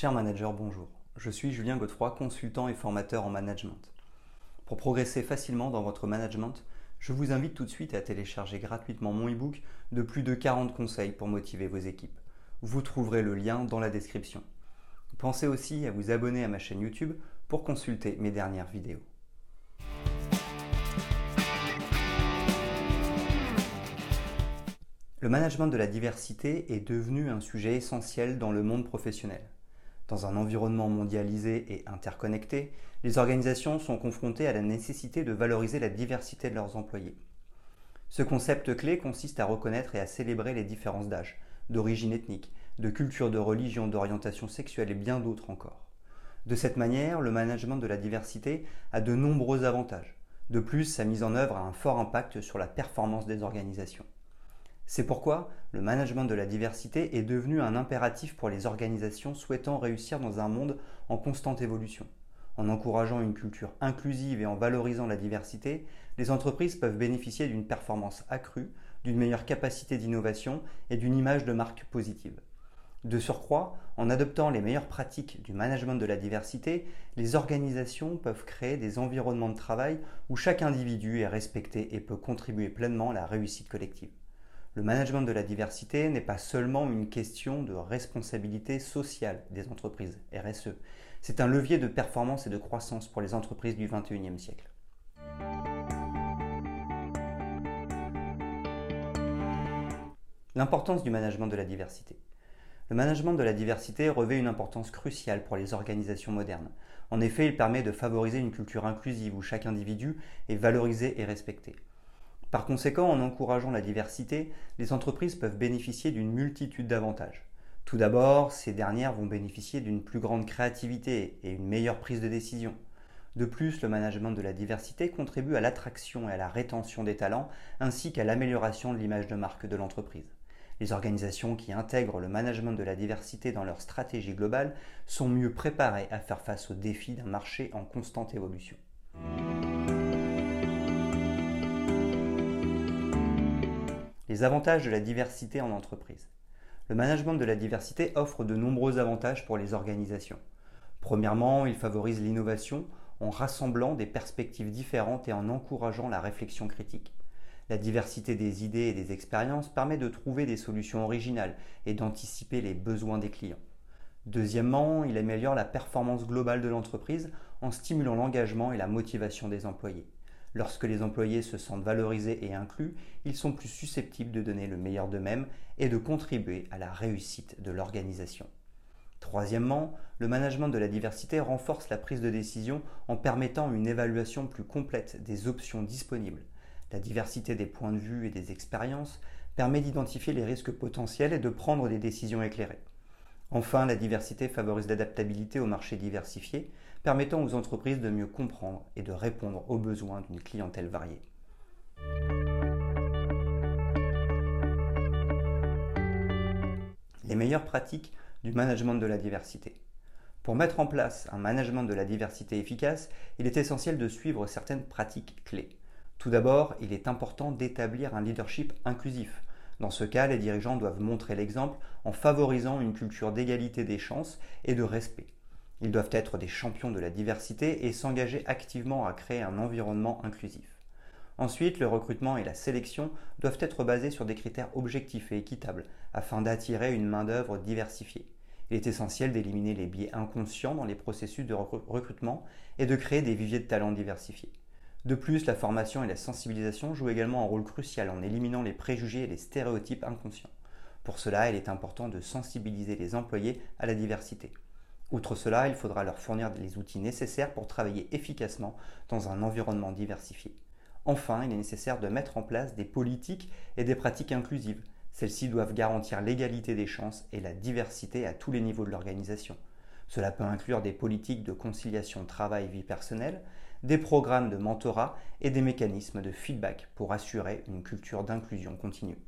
Cher manager, bonjour. Je suis Julien Godefroy, consultant et formateur en management. Pour progresser facilement dans votre management, je vous invite tout de suite à télécharger gratuitement mon e-book de plus de 40 conseils pour motiver vos équipes. Vous trouverez le lien dans la description. Pensez aussi à vous abonner à ma chaîne YouTube pour consulter mes dernières vidéos. Le management de la diversité est devenu un sujet essentiel dans le monde professionnel. Dans un environnement mondialisé et interconnecté, les organisations sont confrontées à la nécessité de valoriser la diversité de leurs employés. Ce concept clé consiste à reconnaître et à célébrer les différences d'âge, d'origine ethnique, de culture, de religion, d'orientation sexuelle et bien d'autres encore. De cette manière, le management de la diversité a de nombreux avantages. De plus, sa mise en œuvre a un fort impact sur la performance des organisations. C'est pourquoi le management de la diversité est devenu un impératif pour les organisations souhaitant réussir dans un monde en constante évolution. En encourageant une culture inclusive et en valorisant la diversité, les entreprises peuvent bénéficier d'une performance accrue, d'une meilleure capacité d'innovation et d'une image de marque positive. De surcroît, en adoptant les meilleures pratiques du management de la diversité, les organisations peuvent créer des environnements de travail où chaque individu est respecté et peut contribuer pleinement à la réussite collective. Le management de la diversité n'est pas seulement une question de responsabilité sociale des entreprises, RSE. C'est un levier de performance et de croissance pour les entreprises du XXIe siècle. L'importance du management de la diversité. Le management de la diversité revêt une importance cruciale pour les organisations modernes. En effet, il permet de favoriser une culture inclusive où chaque individu est valorisé et respecté. Par conséquent, en encourageant la diversité, les entreprises peuvent bénéficier d'une multitude d'avantages. Tout d'abord, ces dernières vont bénéficier d'une plus grande créativité et une meilleure prise de décision. De plus, le management de la diversité contribue à l'attraction et à la rétention des talents, ainsi qu'à l'amélioration de l'image de marque de l'entreprise. Les organisations qui intègrent le management de la diversité dans leur stratégie globale sont mieux préparées à faire face aux défis d'un marché en constante évolution. Les avantages de la diversité en entreprise. Le management de la diversité offre de nombreux avantages pour les organisations. Premièrement, il favorise l'innovation en rassemblant des perspectives différentes et en encourageant la réflexion critique. La diversité des idées et des expériences permet de trouver des solutions originales et d'anticiper les besoins des clients. Deuxièmement, il améliore la performance globale de l'entreprise en stimulant l'engagement et la motivation des employés. Lorsque les employés se sentent valorisés et inclus, ils sont plus susceptibles de donner le meilleur d'eux-mêmes et de contribuer à la réussite de l'organisation. Troisièmement, le management de la diversité renforce la prise de décision en permettant une évaluation plus complète des options disponibles. La diversité des points de vue et des expériences permet d'identifier les risques potentiels et de prendre des décisions éclairées. Enfin, la diversité favorise l'adaptabilité au marché diversifié, permettant aux entreprises de mieux comprendre et de répondre aux besoins d'une clientèle variée. Les meilleures pratiques du management de la diversité. Pour mettre en place un management de la diversité efficace, il est essentiel de suivre certaines pratiques clés. Tout d'abord, il est important d'établir un leadership inclusif dans ce cas, les dirigeants doivent montrer l'exemple en favorisant une culture d'égalité des chances et de respect. Ils doivent être des champions de la diversité et s'engager activement à créer un environnement inclusif. Ensuite, le recrutement et la sélection doivent être basés sur des critères objectifs et équitables afin d'attirer une main-d'œuvre diversifiée. Il est essentiel d'éliminer les biais inconscients dans les processus de recrutement et de créer des viviers de talents diversifiés. De plus, la formation et la sensibilisation jouent également un rôle crucial en éliminant les préjugés et les stéréotypes inconscients. Pour cela, il est important de sensibiliser les employés à la diversité. Outre cela, il faudra leur fournir les outils nécessaires pour travailler efficacement dans un environnement diversifié. Enfin, il est nécessaire de mettre en place des politiques et des pratiques inclusives. Celles-ci doivent garantir l'égalité des chances et la diversité à tous les niveaux de l'organisation. Cela peut inclure des politiques de conciliation travail-vie personnelle, des programmes de mentorat et des mécanismes de feedback pour assurer une culture d'inclusion continue.